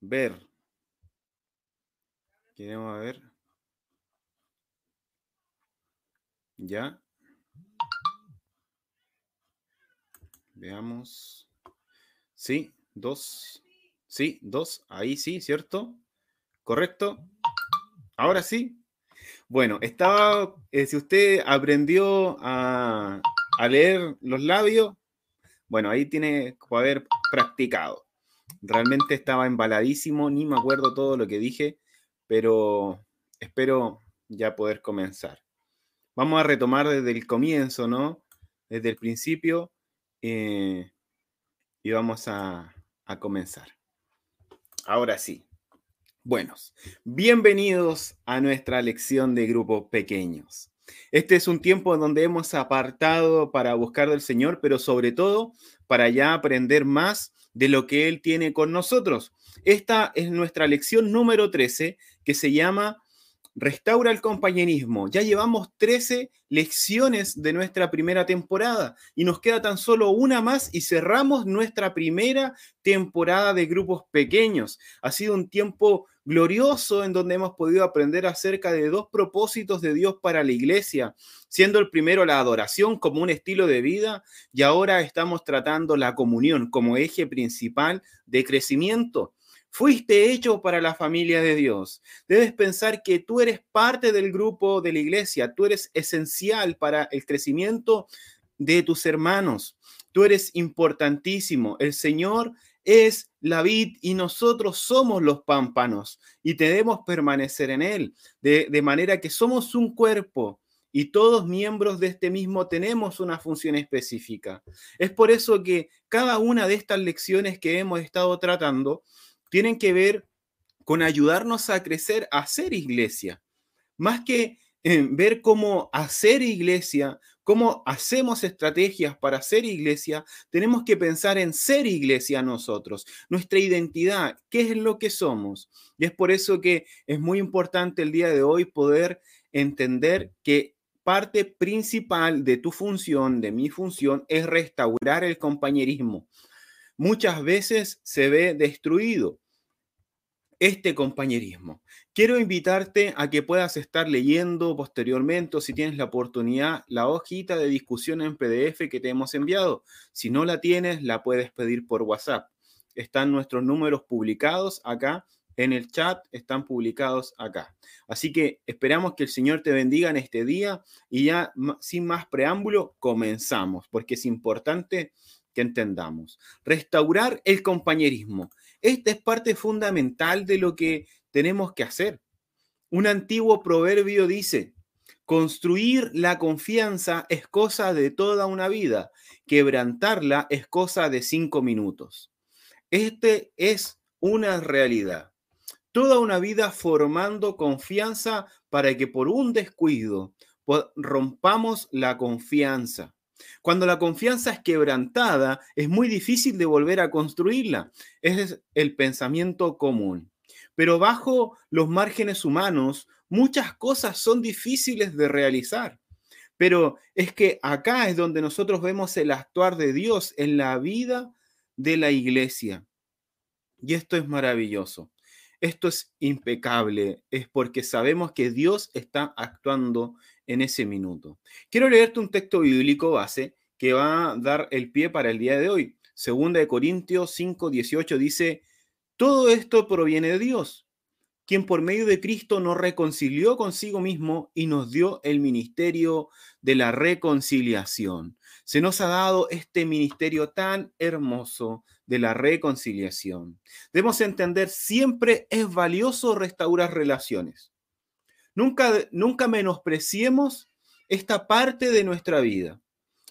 ver. Queremos ver. Ya. Veamos. Sí, dos. Sí, dos. Ahí sí, ¿cierto? ¿Correcto? Ahora sí. Bueno, estaba, eh, si usted aprendió a, a leer los labios, bueno, ahí tiene que haber practicado. Realmente estaba embaladísimo, ni me acuerdo todo lo que dije, pero espero ya poder comenzar. Vamos a retomar desde el comienzo, ¿no? Desde el principio eh, y vamos a, a comenzar. Ahora sí. Buenos, bienvenidos a nuestra lección de grupos pequeños. Este es un tiempo donde hemos apartado para buscar del Señor, pero sobre todo para ya aprender más de lo que Él tiene con nosotros. Esta es nuestra lección número 13 que se llama Restaura el compañerismo. Ya llevamos 13 lecciones de nuestra primera temporada y nos queda tan solo una más y cerramos nuestra primera temporada de grupos pequeños. Ha sido un tiempo glorioso en donde hemos podido aprender acerca de dos propósitos de Dios para la iglesia, siendo el primero la adoración como un estilo de vida y ahora estamos tratando la comunión como eje principal de crecimiento. Fuiste hecho para la familia de Dios. Debes pensar que tú eres parte del grupo de la iglesia, tú eres esencial para el crecimiento de tus hermanos. Tú eres importantísimo. El Señor es la vid y nosotros somos los pámpanos y debemos permanecer en Él, de, de manera que somos un cuerpo y todos miembros de este mismo tenemos una función específica. Es por eso que cada una de estas lecciones que hemos estado tratando tienen que ver con ayudarnos a crecer, a ser iglesia. Más que eh, ver cómo hacer iglesia, cómo hacemos estrategias para ser iglesia, tenemos que pensar en ser iglesia nosotros, nuestra identidad, qué es lo que somos. Y es por eso que es muy importante el día de hoy poder entender que parte principal de tu función, de mi función, es restaurar el compañerismo muchas veces se ve destruido este compañerismo. Quiero invitarte a que puedas estar leyendo posteriormente, si tienes la oportunidad, la hojita de discusión en PDF que te hemos enviado. Si no la tienes, la puedes pedir por WhatsApp. Están nuestros números publicados acá en el chat, están publicados acá. Así que esperamos que el Señor te bendiga en este día y ya sin más preámbulo, comenzamos, porque es importante que entendamos. Restaurar el compañerismo. Esta es parte fundamental de lo que tenemos que hacer. Un antiguo proverbio dice, construir la confianza es cosa de toda una vida, quebrantarla es cosa de cinco minutos. Este es una realidad. Toda una vida formando confianza para que por un descuido rompamos la confianza. Cuando la confianza es quebrantada, es muy difícil de volver a construirla. es el pensamiento común. Pero bajo los márgenes humanos, muchas cosas son difíciles de realizar. Pero es que acá es donde nosotros vemos el actuar de Dios en la vida de la iglesia. Y esto es maravilloso. Esto es impecable, es porque sabemos que Dios está actuando en ese minuto. Quiero leerte un texto bíblico base que va a dar el pie para el día de hoy. Segunda de Corintios 5, 18 dice, todo esto proviene de Dios, quien por medio de Cristo nos reconcilió consigo mismo y nos dio el ministerio de la reconciliación. Se nos ha dado este ministerio tan hermoso de la reconciliación. Debemos entender, siempre es valioso restaurar relaciones. Nunca, nunca menospreciemos esta parte de nuestra vida.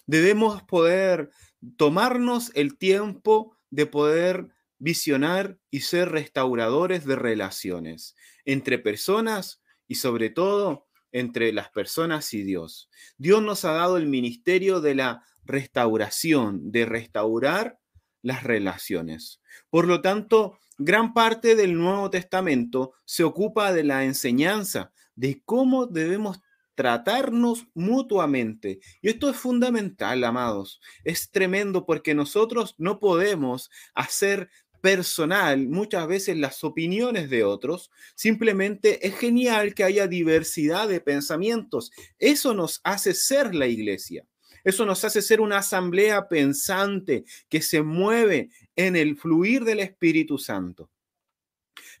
Debemos poder tomarnos el tiempo de poder visionar y ser restauradores de relaciones entre personas y sobre todo entre las personas y Dios. Dios nos ha dado el ministerio de la restauración, de restaurar las relaciones. Por lo tanto, gran parte del Nuevo Testamento se ocupa de la enseñanza de cómo debemos tratarnos mutuamente. Y esto es fundamental, amados. Es tremendo porque nosotros no podemos hacer personal, muchas veces las opiniones de otros, simplemente es genial que haya diversidad de pensamientos. Eso nos hace ser la iglesia. Eso nos hace ser una asamblea pensante que se mueve en el fluir del Espíritu Santo.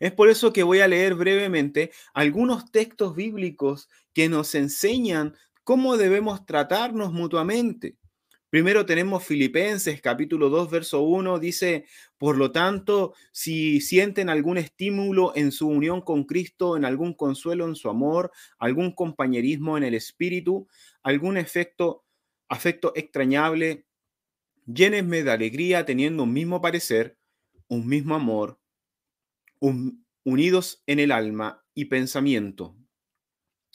Es por eso que voy a leer brevemente algunos textos bíblicos que nos enseñan cómo debemos tratarnos mutuamente. Primero tenemos Filipenses capítulo 2, verso 1, dice, por lo tanto, si sienten algún estímulo en su unión con Cristo, en algún consuelo en su amor, algún compañerismo en el espíritu, algún efecto, afecto extrañable, llénenme de alegría teniendo un mismo parecer, un mismo amor, unidos en el alma y pensamiento.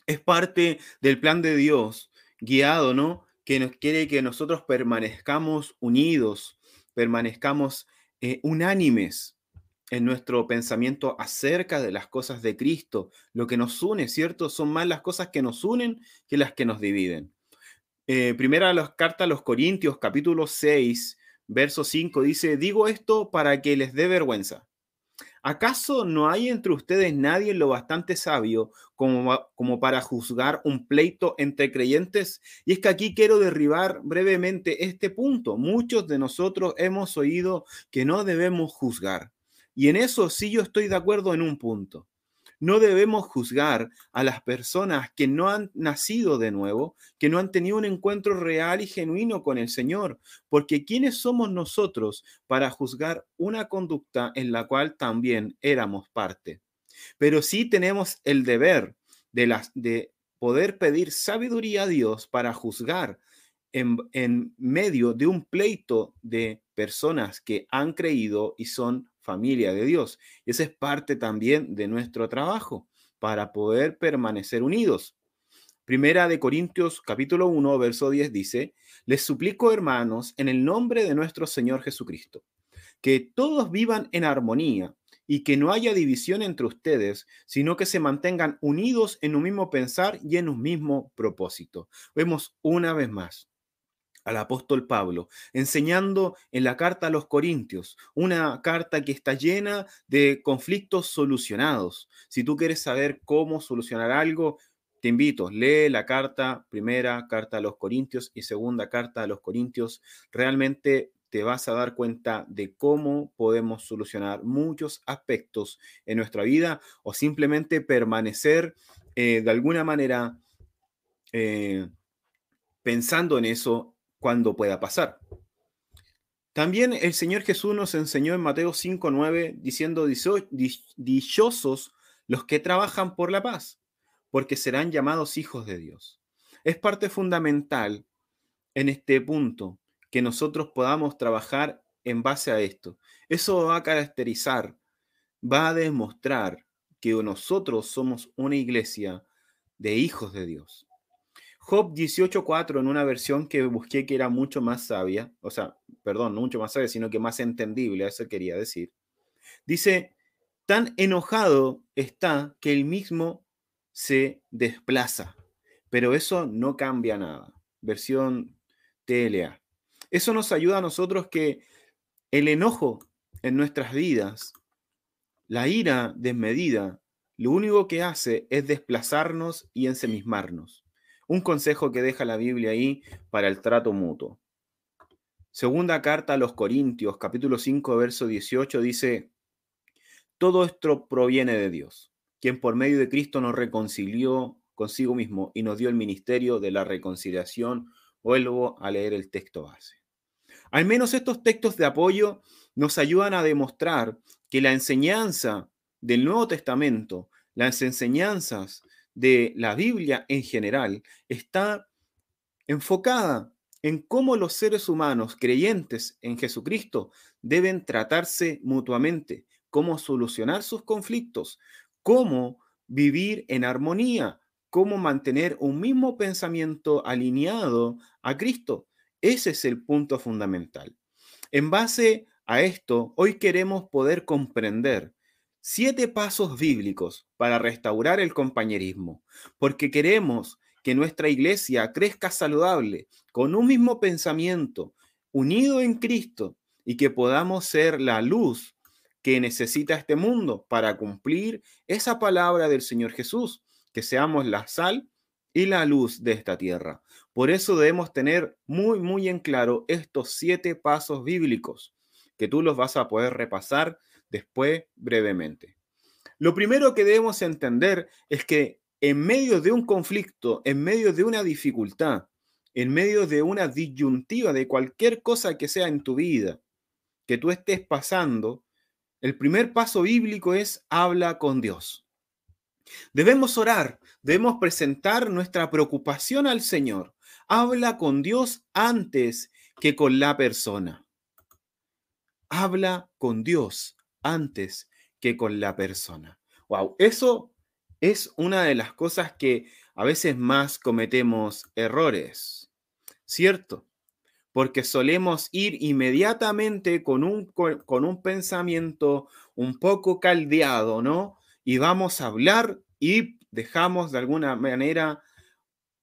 Es parte del plan de Dios, guiado, ¿no? que nos quiere que nosotros permanezcamos unidos, permanezcamos eh, unánimes en nuestro pensamiento acerca de las cosas de Cristo. Lo que nos une, ¿cierto? Son más las cosas que nos unen que las que nos dividen. Eh, primera las carta a los Corintios, capítulo 6, verso 5, dice, digo esto para que les dé vergüenza. ¿Acaso no hay entre ustedes nadie lo bastante sabio como, como, para juzgar un pleito entre creyentes? Y es que aquí quiero derribar brevemente este punto. Muchos de nosotros hemos oído que no debemos juzgar. Y en eso sí yo estoy de acuerdo en un punto. No debemos juzgar a las personas que no han nacido de nuevo, que no han tenido un encuentro real y genuino con el Señor, porque ¿quiénes somos nosotros para juzgar una conducta en la cual también éramos parte? Pero sí tenemos el deber de, las, de poder pedir sabiduría a Dios para juzgar en, en medio de un pleito de personas que han creído y son familia de Dios. Y esa es parte también de nuestro trabajo para poder permanecer unidos. Primera de Corintios capítulo 1, verso 10 dice, les suplico hermanos en el nombre de nuestro Señor Jesucristo, que todos vivan en armonía y que no haya división entre ustedes, sino que se mantengan unidos en un mismo pensar y en un mismo propósito. Vemos una vez más al apóstol Pablo, enseñando en la carta a los Corintios, una carta que está llena de conflictos solucionados. Si tú quieres saber cómo solucionar algo, te invito, lee la carta, primera carta a los Corintios y segunda carta a los Corintios. Realmente te vas a dar cuenta de cómo podemos solucionar muchos aspectos en nuestra vida o simplemente permanecer eh, de alguna manera eh, pensando en eso cuando pueda pasar. También el Señor Jesús nos enseñó en Mateo 5:9 diciendo, dichosos los que trabajan por la paz, porque serán llamados hijos de Dios. Es parte fundamental en este punto que nosotros podamos trabajar en base a esto. Eso va a caracterizar, va a demostrar que nosotros somos una iglesia de hijos de Dios. Job 18.4 en una versión que busqué que era mucho más sabia, o sea, perdón, no mucho más sabia, sino que más entendible, eso quería decir. Dice, tan enojado está que él mismo se desplaza, pero eso no cambia nada. Versión TLA. Eso nos ayuda a nosotros que el enojo en nuestras vidas, la ira desmedida, lo único que hace es desplazarnos y ensemismarnos. Un consejo que deja la Biblia ahí para el trato mutuo. Segunda carta a los Corintios, capítulo 5, verso 18, dice, todo esto proviene de Dios, quien por medio de Cristo nos reconcilió consigo mismo y nos dio el ministerio de la reconciliación. Vuelvo a leer el texto base. Al menos estos textos de apoyo nos ayudan a demostrar que la enseñanza del Nuevo Testamento, las enseñanzas de la Biblia en general está enfocada en cómo los seres humanos creyentes en Jesucristo deben tratarse mutuamente, cómo solucionar sus conflictos, cómo vivir en armonía, cómo mantener un mismo pensamiento alineado a Cristo. Ese es el punto fundamental. En base a esto, hoy queremos poder comprender siete pasos bíblicos para restaurar el compañerismo, porque queremos que nuestra iglesia crezca saludable, con un mismo pensamiento, unido en Cristo, y que podamos ser la luz que necesita este mundo para cumplir esa palabra del Señor Jesús, que seamos la sal y la luz de esta tierra. Por eso debemos tener muy, muy en claro estos siete pasos bíblicos, que tú los vas a poder repasar después brevemente. Lo primero que debemos entender es que en medio de un conflicto, en medio de una dificultad, en medio de una disyuntiva de cualquier cosa que sea en tu vida, que tú estés pasando, el primer paso bíblico es habla con Dios. Debemos orar, debemos presentar nuestra preocupación al Señor. Habla con Dios antes que con la persona. Habla con Dios antes que con la persona. Wow, eso es una de las cosas que a veces más cometemos errores, ¿cierto? Porque solemos ir inmediatamente con un, con un pensamiento un poco caldeado, ¿no? Y vamos a hablar y dejamos de alguna manera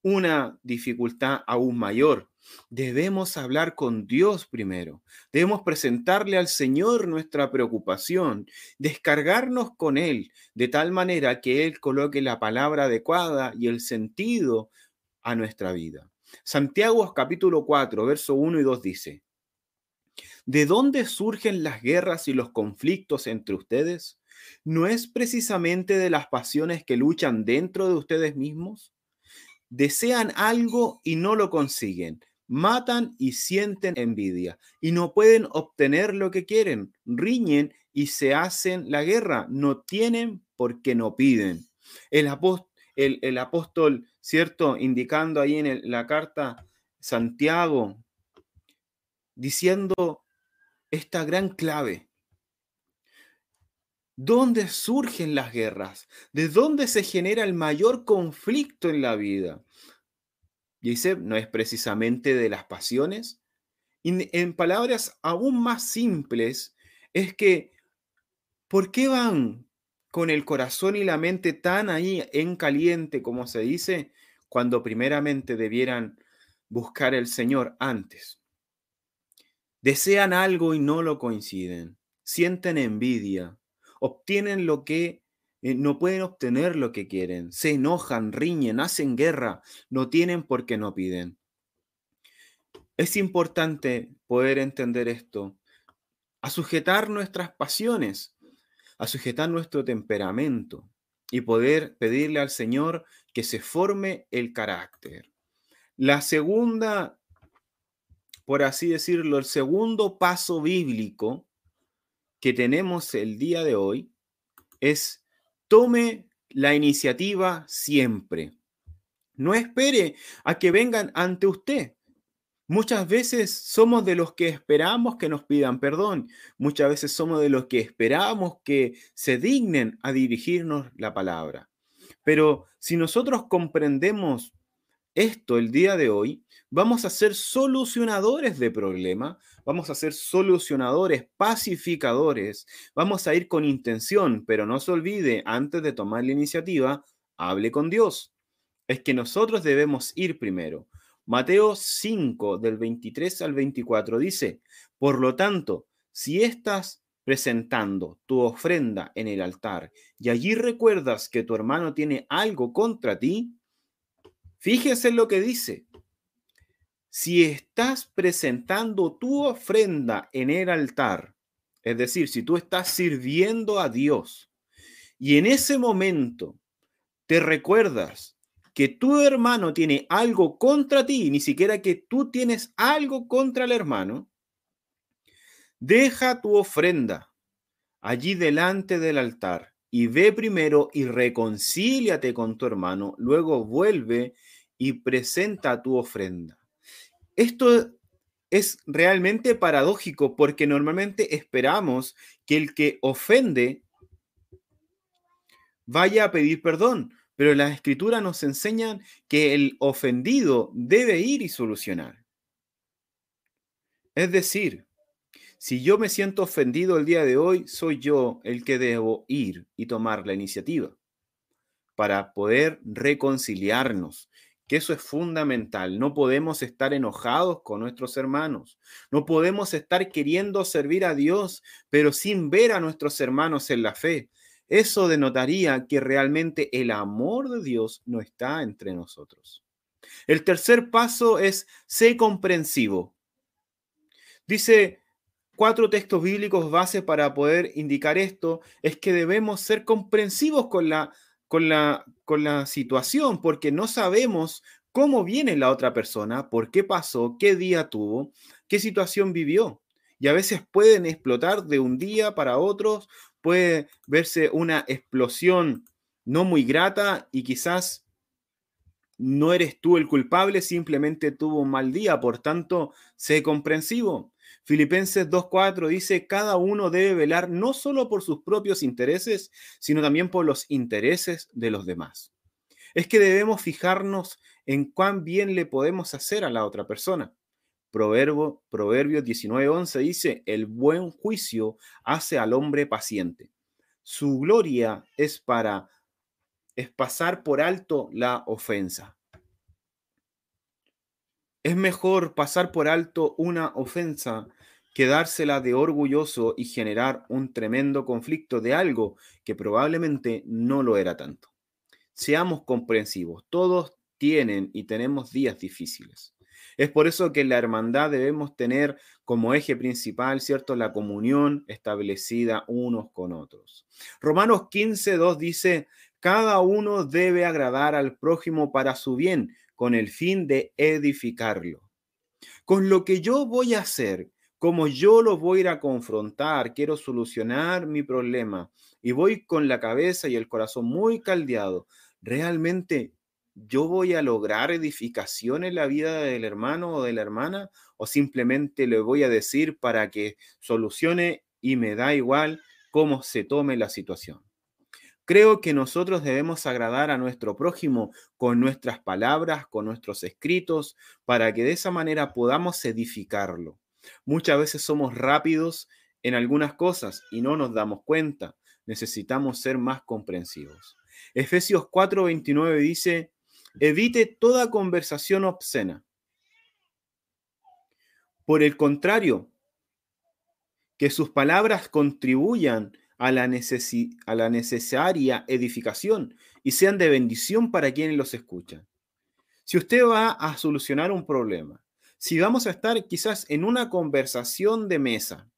una dificultad aún mayor. Debemos hablar con Dios primero. Debemos presentarle al Señor nuestra preocupación, descargarnos con Él, de tal manera que Él coloque la palabra adecuada y el sentido a nuestra vida. Santiago capítulo 4, verso 1 y 2 dice, ¿De dónde surgen las guerras y los conflictos entre ustedes? ¿No es precisamente de las pasiones que luchan dentro de ustedes mismos? Desean algo y no lo consiguen matan y sienten envidia y no pueden obtener lo que quieren, riñen y se hacen la guerra, no tienen porque no piden. El, apóstol, el, apóstol ¿cierto? Indicando ahí en la carta Santiago, diciendo esta gran clave. ¿Dónde surgen las guerras? ¿De dónde se genera el mayor conflicto en la vida? Dice, no es precisamente de las pasiones. en palabras aún más simples, es que, ¿por qué van con el corazón y la mente tan ahí en caliente, como se dice, cuando primeramente debieran buscar el Señor antes? Desean algo y no lo coinciden, sienten envidia, obtienen lo que eh, no pueden obtener lo que quieren, se enojan, riñen, hacen guerra, no tienen porque no piden. Es importante poder entender esto, a sujetar nuestras pasiones, a sujetar nuestro temperamento y poder pedirle al Señor que se forme el carácter. La segunda, por así decirlo, el segundo paso bíblico que tenemos el día de hoy es Tome la iniciativa siempre. No espere a que vengan ante usted. Muchas veces somos de los que esperamos que nos pidan perdón. Muchas veces somos de los que esperamos que se dignen a dirigirnos la palabra. Pero si nosotros comprendemos esto el día de hoy, vamos a ser solucionadores de problemas, vamos a ser solucionadores, pacificadores, vamos a ir con intención, pero no se olvide, antes de tomar la iniciativa, hable con Dios. Es que nosotros debemos ir primero. Mateo 5, del 23 al 24 dice, por lo tanto, si estás presentando tu ofrenda en el altar y allí recuerdas que tu hermano tiene algo contra ti, fíjese lo que dice, si estás presentando tu ofrenda en el altar, es decir, si tú estás sirviendo a Dios y en ese momento te recuerdas que tu hermano tiene algo contra ti, ni siquiera que tú tienes algo contra el hermano, deja tu ofrenda allí delante del altar y ve primero y reconcíliate con tu hermano, luego vuelve y presenta tu ofrenda. Esto es realmente paradójico porque normalmente esperamos que el que ofende vaya a pedir perdón, pero las escrituras nos enseñan que el ofendido debe ir y solucionar. Es decir, si yo me siento ofendido el día de hoy, soy yo el que debo ir y tomar la iniciativa para poder reconciliarnos que eso es fundamental. No podemos estar enojados con nuestros hermanos. No podemos estar queriendo servir a Dios, pero sin ver a nuestros hermanos en la fe. Eso denotaría que realmente el amor de Dios no está entre nosotros. El tercer paso es sé comprensivo. Dice cuatro textos bíblicos base para poder indicar esto, es que debemos ser comprensivos con la, con la, con la situación, porque no sabemos cómo viene la otra persona, por qué pasó, qué día tuvo, qué situación vivió. Y a veces pueden explotar de un día para otro, puede verse una explosión no muy grata y quizás no eres tú el culpable, simplemente tuvo un mal día, por tanto, sé comprensivo. Filipenses 2.4 dice, cada uno debe velar no solo por sus propios intereses, sino también por los intereses de los demás. Es que debemos fijarnos en cuán bien le podemos hacer a la otra persona. Proverbio, Proverbios 19.11 dice, el buen juicio hace al hombre paciente. Su gloria es para es pasar por alto la ofensa. Es mejor pasar por alto una ofensa que dársela de orgulloso y generar un tremendo conflicto de algo que probablemente no lo era tanto. Seamos comprensivos, todos tienen y tenemos días difíciles. Es por eso que en la hermandad debemos tener como eje principal, ¿cierto?, la comunión establecida unos con otros. Romanos 15, 2 dice, cada uno debe agradar al prójimo para su bien, con el fin de edificarlo. Con lo que yo voy a hacer, como yo lo voy a ir a confrontar, quiero solucionar mi problema y voy con la cabeza y el corazón muy caldeado, realmente yo voy a lograr edificación en la vida del hermano o de la hermana o simplemente le voy a decir para que solucione y me da igual cómo se tome la situación. Creo que nosotros debemos agradar a nuestro prójimo con nuestras palabras, con nuestros escritos, para que de esa manera podamos edificarlo. Muchas veces somos rápidos en algunas cosas y no nos damos cuenta. Necesitamos ser más comprensivos. Efesios 4:29 dice, evite toda conversación obscena. Por el contrario, que sus palabras contribuyan a la, a la necesaria edificación y sean de bendición para quienes los escuchan. Si usted va a solucionar un problema, si vamos a estar quizás en una conversación de mesa,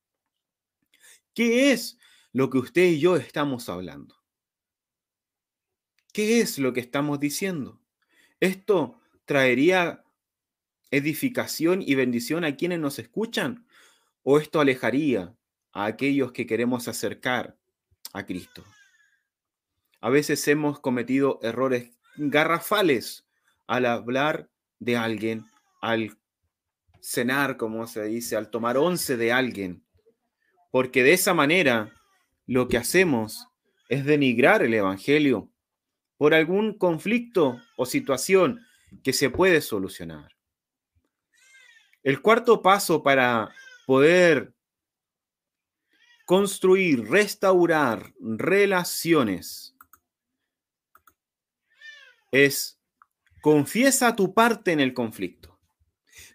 ¿qué es lo que usted y yo estamos hablando? ¿Qué es lo que estamos diciendo? ¿Esto traería edificación y bendición a quienes nos escuchan? ¿O esto alejaría a aquellos que queremos acercar a Cristo. A veces hemos cometido errores garrafales al hablar de alguien, al cenar, como se dice, al tomar once de alguien, porque de esa manera lo que hacemos es denigrar el Evangelio por algún conflicto o situación que se puede solucionar. El cuarto paso para poder construir, restaurar relaciones es confiesa tu parte en el conflicto.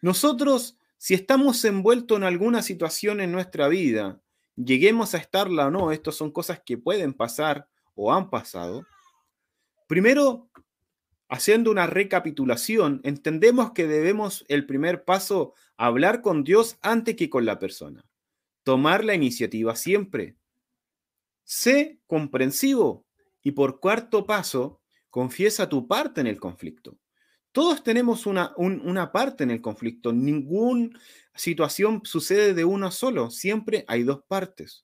Nosotros, si estamos envueltos en alguna situación en nuestra vida, lleguemos a estarla o no, estas son cosas que pueden pasar o han pasado. Primero, haciendo una recapitulación, entendemos que debemos el primer paso hablar con Dios antes que con la persona tomar la iniciativa siempre. Sé comprensivo y por cuarto paso, confiesa tu parte en el conflicto. Todos tenemos una, una parte en el conflicto. Ninguna situación sucede de una solo. Siempre hay dos partes.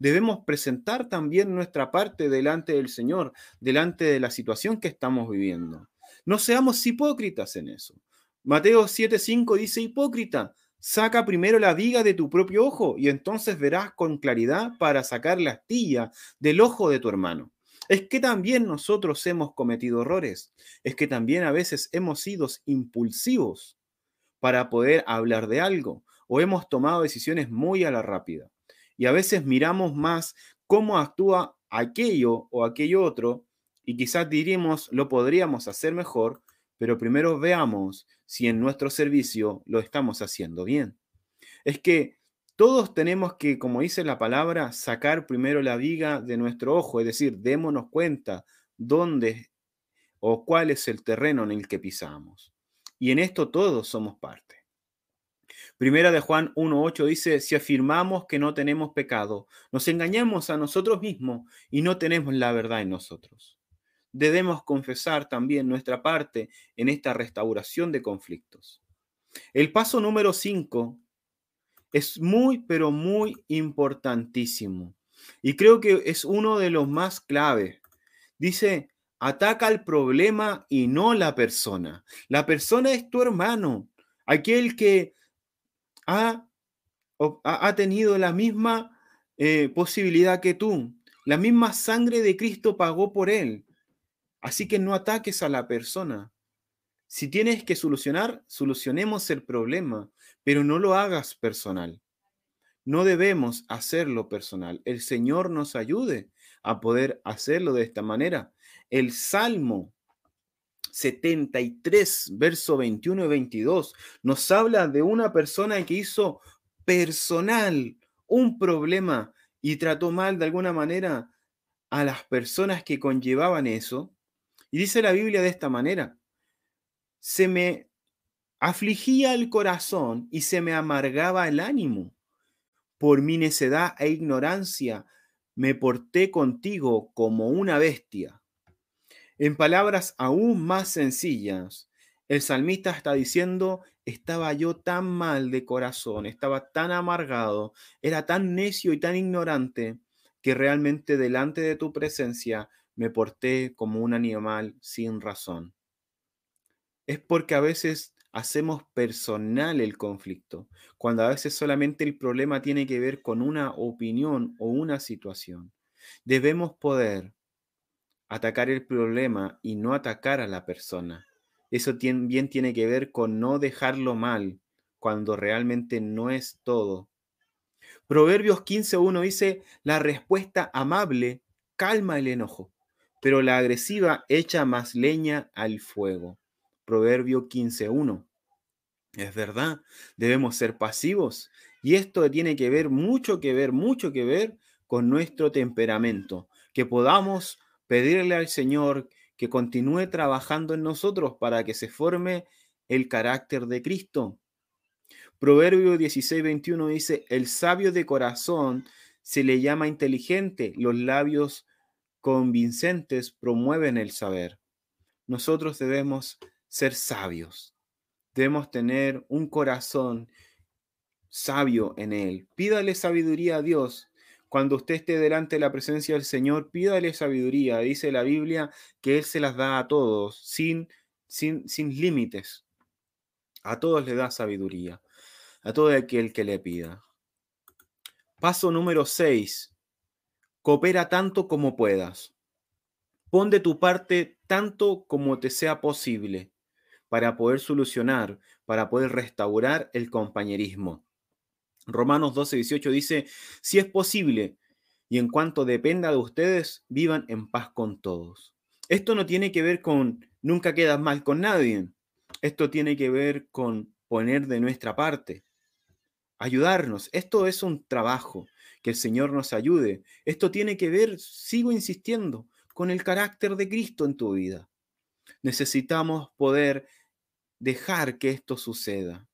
Debemos presentar también nuestra parte delante del Señor, delante de la situación que estamos viviendo. No seamos hipócritas en eso. Mateo 7:5 dice, hipócrita, Saca primero la viga de tu propio ojo y entonces verás con claridad para sacar la astilla del ojo de tu hermano. Es que también nosotros hemos cometido errores. Es que también a veces hemos sido impulsivos para poder hablar de algo o hemos tomado decisiones muy a la rápida. Y a veces miramos más cómo actúa aquello o aquello otro y quizás diríamos lo podríamos hacer mejor, pero primero veamos si en nuestro servicio lo estamos haciendo bien. Es que todos tenemos que, como dice la palabra, sacar primero la viga de nuestro ojo, es decir, démonos cuenta dónde o cuál es el terreno en el que pisamos. Y en esto todos somos parte. Primera de Juan 1.8 dice, si afirmamos que no tenemos pecado, nos engañamos a nosotros mismos y no tenemos la verdad en nosotros. Debemos confesar también nuestra parte en esta restauración de conflictos. El paso número 5 es muy, pero muy importantísimo. Y creo que es uno de los más claves. Dice, ataca al problema y no la persona. La persona es tu hermano, aquel que ha, ha tenido la misma eh, posibilidad que tú. La misma sangre de Cristo pagó por él. Así que no ataques a la persona. Si tienes que solucionar, solucionemos el problema, pero no lo hagas personal. No debemos hacerlo personal. El Señor nos ayude a poder hacerlo de esta manera. El Salmo 73, verso 21 y 22, nos habla de una persona que hizo personal un problema y trató mal de alguna manera a las personas que conllevaban eso. Y dice la Biblia de esta manera, se me afligía el corazón y se me amargaba el ánimo. Por mi necedad e ignorancia me porté contigo como una bestia. En palabras aún más sencillas, el salmista está diciendo, estaba yo tan mal de corazón, estaba tan amargado, era tan necio y tan ignorante, que realmente delante de tu presencia me porté como un animal sin razón. Es porque a veces hacemos personal el conflicto, cuando a veces solamente el problema tiene que ver con una opinión o una situación. Debemos poder atacar el problema y no atacar a la persona. Eso bien tiene que ver con no dejarlo mal cuando realmente no es todo. Proverbios 15.1 dice, la respuesta amable calma el enojo, pero la agresiva echa más leña al fuego. Proverbio 15.1. Es verdad, debemos ser pasivos y esto tiene que ver mucho que ver, mucho que ver con nuestro temperamento, que podamos pedirle al Señor que continúe trabajando en nosotros para que se forme el carácter de Cristo. Proverbio 16, 21 dice, el sabio de corazón se le llama inteligente, los labios convincentes promueven el saber. Nosotros debemos ser sabios, debemos tener un corazón sabio en él. Pídale sabiduría a Dios cuando usted esté delante de la presencia del Señor, pídale sabiduría. Dice la Biblia que Él se las da a todos, sin, sin, sin límites. A todos le da sabiduría, a todo aquel que le pida. Paso número 6. Coopera tanto como puedas. Pon de tu parte tanto como te sea posible para poder solucionar, para poder restaurar el compañerismo. Romanos 12, 18 dice, si es posible, y en cuanto dependa de ustedes, vivan en paz con todos. Esto no tiene que ver con nunca quedas mal con nadie. Esto tiene que ver con poner de nuestra parte, ayudarnos. Esto es un trabajo, que el Señor nos ayude. Esto tiene que ver, sigo insistiendo, con el carácter de Cristo en tu vida. Necesitamos poder dejar que esto suceda.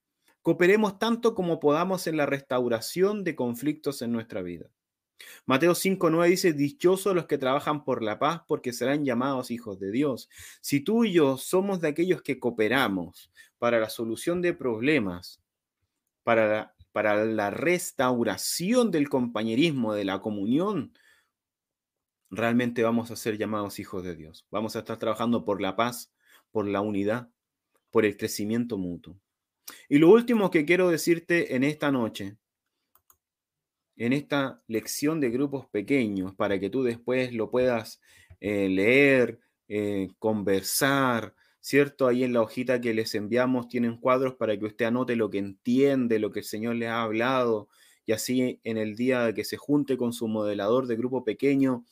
Cooperemos tanto como podamos en la restauración de conflictos en nuestra vida. Mateo 5.9 dice, dichosos los que trabajan por la paz porque serán llamados hijos de Dios. Si tú y yo somos de aquellos que cooperamos para la solución de problemas, para la, para la restauración del compañerismo, de la comunión, realmente vamos a ser llamados hijos de Dios. Vamos a estar trabajando por la paz, por la unidad, por el crecimiento mutuo. Y lo último que quiero decirte en esta noche, en esta lección de grupos pequeños, para que tú después lo puedas eh, leer, eh, conversar, ¿cierto? Ahí en la hojita que les enviamos tienen cuadros para que usted anote lo que entiende, lo que el Señor le ha hablado, y así en el día que se junte con su modelador de grupo pequeño,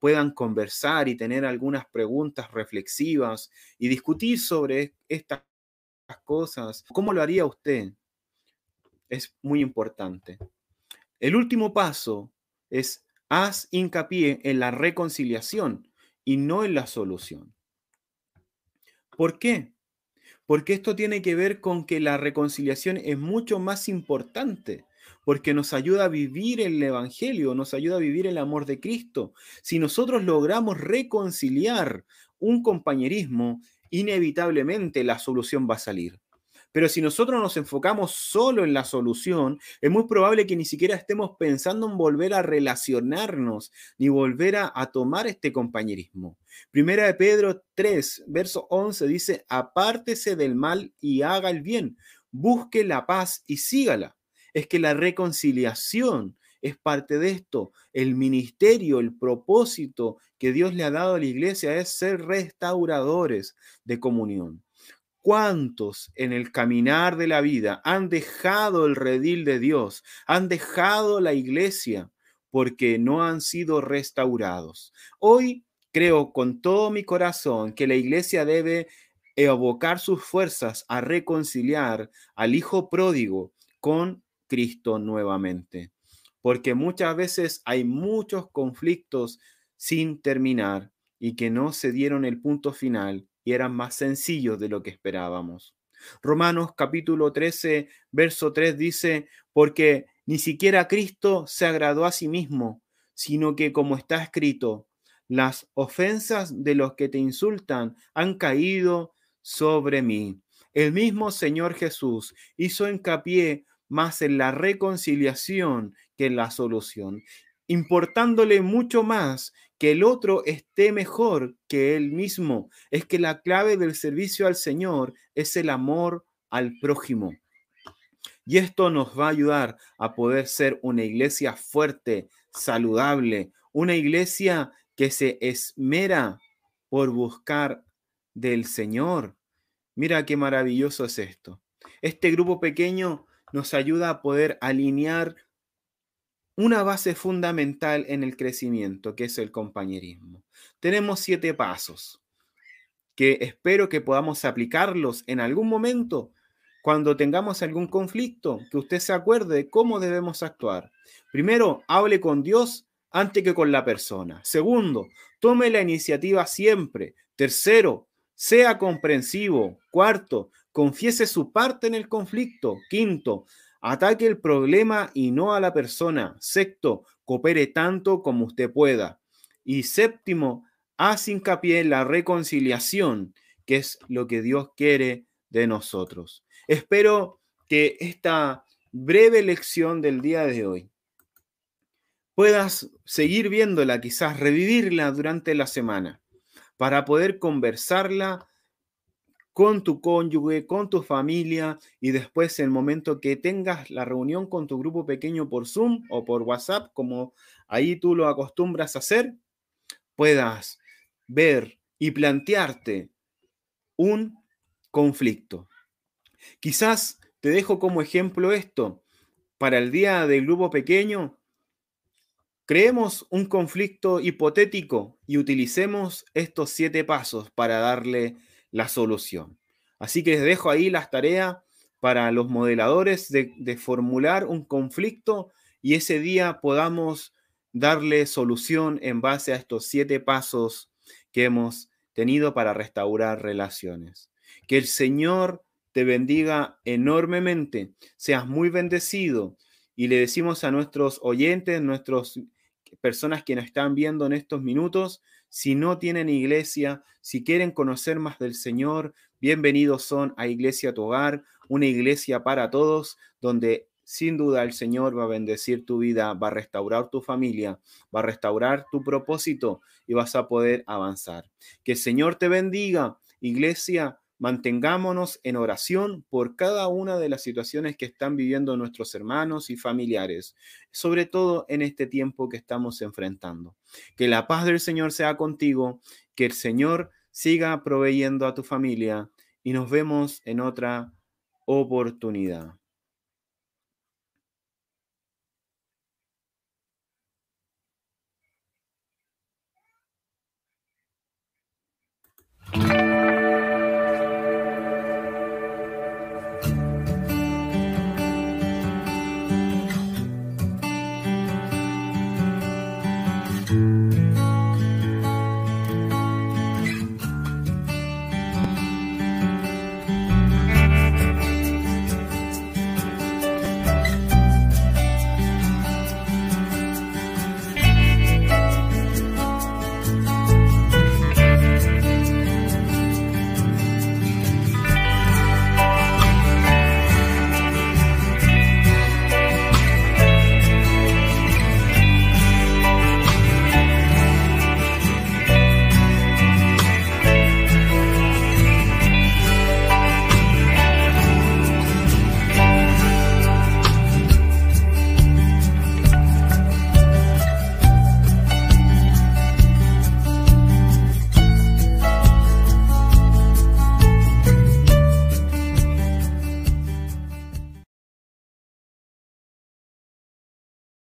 puedan conversar y tener algunas preguntas reflexivas y discutir sobre estas cosas. ¿Cómo lo haría usted? Es muy importante. El último paso es haz hincapié en la reconciliación y no en la solución. ¿Por qué? Porque esto tiene que ver con que la reconciliación es mucho más importante porque nos ayuda a vivir el Evangelio, nos ayuda a vivir el amor de Cristo. Si nosotros logramos reconciliar un compañerismo, inevitablemente la solución va a salir. Pero si nosotros nos enfocamos solo en la solución, es muy probable que ni siquiera estemos pensando en volver a relacionarnos ni volver a, tomar este compañerismo. Primera de Pedro 3, verso 11 dice, apártese del mal y haga el bien, busque la paz y sígala es que la reconciliación es parte de esto. El ministerio, el propósito que Dios le ha dado a la iglesia es ser restauradores de comunión. ¿Cuántos en el caminar de la vida han dejado el redil de Dios, han dejado la iglesia porque no han sido restaurados? Hoy creo con todo mi corazón que la iglesia debe evocar sus fuerzas a reconciliar al hijo pródigo con Cristo nuevamente. Porque muchas veces hay muchos conflictos sin terminar y que no se dieron el punto final y eran más sencillos de lo que esperábamos. Romanos capítulo 13, verso 3 dice, porque ni siquiera Cristo se agradó a sí mismo, sino que como está escrito, las ofensas de los que te insultan han caído sobre mí. El mismo Señor Jesús hizo hincapié más en la reconciliación que en la solución, importándole mucho más que el otro esté mejor que él mismo. Es que la clave del servicio al Señor es el amor al prójimo. Y esto nos va a ayudar a poder ser una iglesia fuerte, saludable, una iglesia que se esmera por buscar del Señor. Mira qué maravilloso es esto. Este grupo pequeño nos ayuda a poder alinear una base fundamental en el crecimiento, que es el compañerismo. Tenemos siete pasos que espero que podamos aplicarlos en algún momento cuando tengamos algún conflicto, que usted se acuerde de cómo debemos actuar. Primero, hable con Dios antes que con la persona. Segundo, tome la iniciativa siempre. Tercero, sea comprensivo. Cuarto, confiese su parte en el conflicto. Quinto, ataque el problema y no a la persona. Sexto, coopere tanto como usted pueda. Y séptimo, hace hincapié en la reconciliación, que es lo que Dios quiere de nosotros. Espero que esta breve lección del día de hoy puedas seguir viéndola, quizás revivirla durante la semana, para poder conversarla con tu cónyuge, con tu familia y después el momento que tengas la reunión con tu grupo pequeño por Zoom o por WhatsApp, como ahí tú lo acostumbras a hacer, puedas ver y plantearte un conflicto. Quizás te dejo como ejemplo esto. Para el día del grupo pequeño, creemos un conflicto hipotético y utilicemos estos siete pasos para darle la solución. Así que les dejo ahí las tareas para los modeladores de, de formular un conflicto y ese día podamos darle solución en base a estos siete pasos que hemos tenido para restaurar relaciones. Que el Señor te bendiga enormemente, seas muy bendecido y le decimos a nuestros oyentes, nuestras personas que nos están viendo en estos minutos, si no tienen iglesia, si quieren conocer más del Señor, bienvenidos son a Iglesia Tu Hogar, una iglesia para todos, donde sin duda el Señor va a bendecir tu vida, va a restaurar tu familia, va a restaurar tu propósito y vas a poder avanzar. Que el Señor te bendiga, iglesia. Mantengámonos en oración por cada una de las situaciones que están viviendo nuestros hermanos y familiares, sobre todo en este tiempo que estamos enfrentando. Que la paz del Señor sea contigo, que el Señor siga proveyendo a tu familia y nos vemos en otra oportunidad.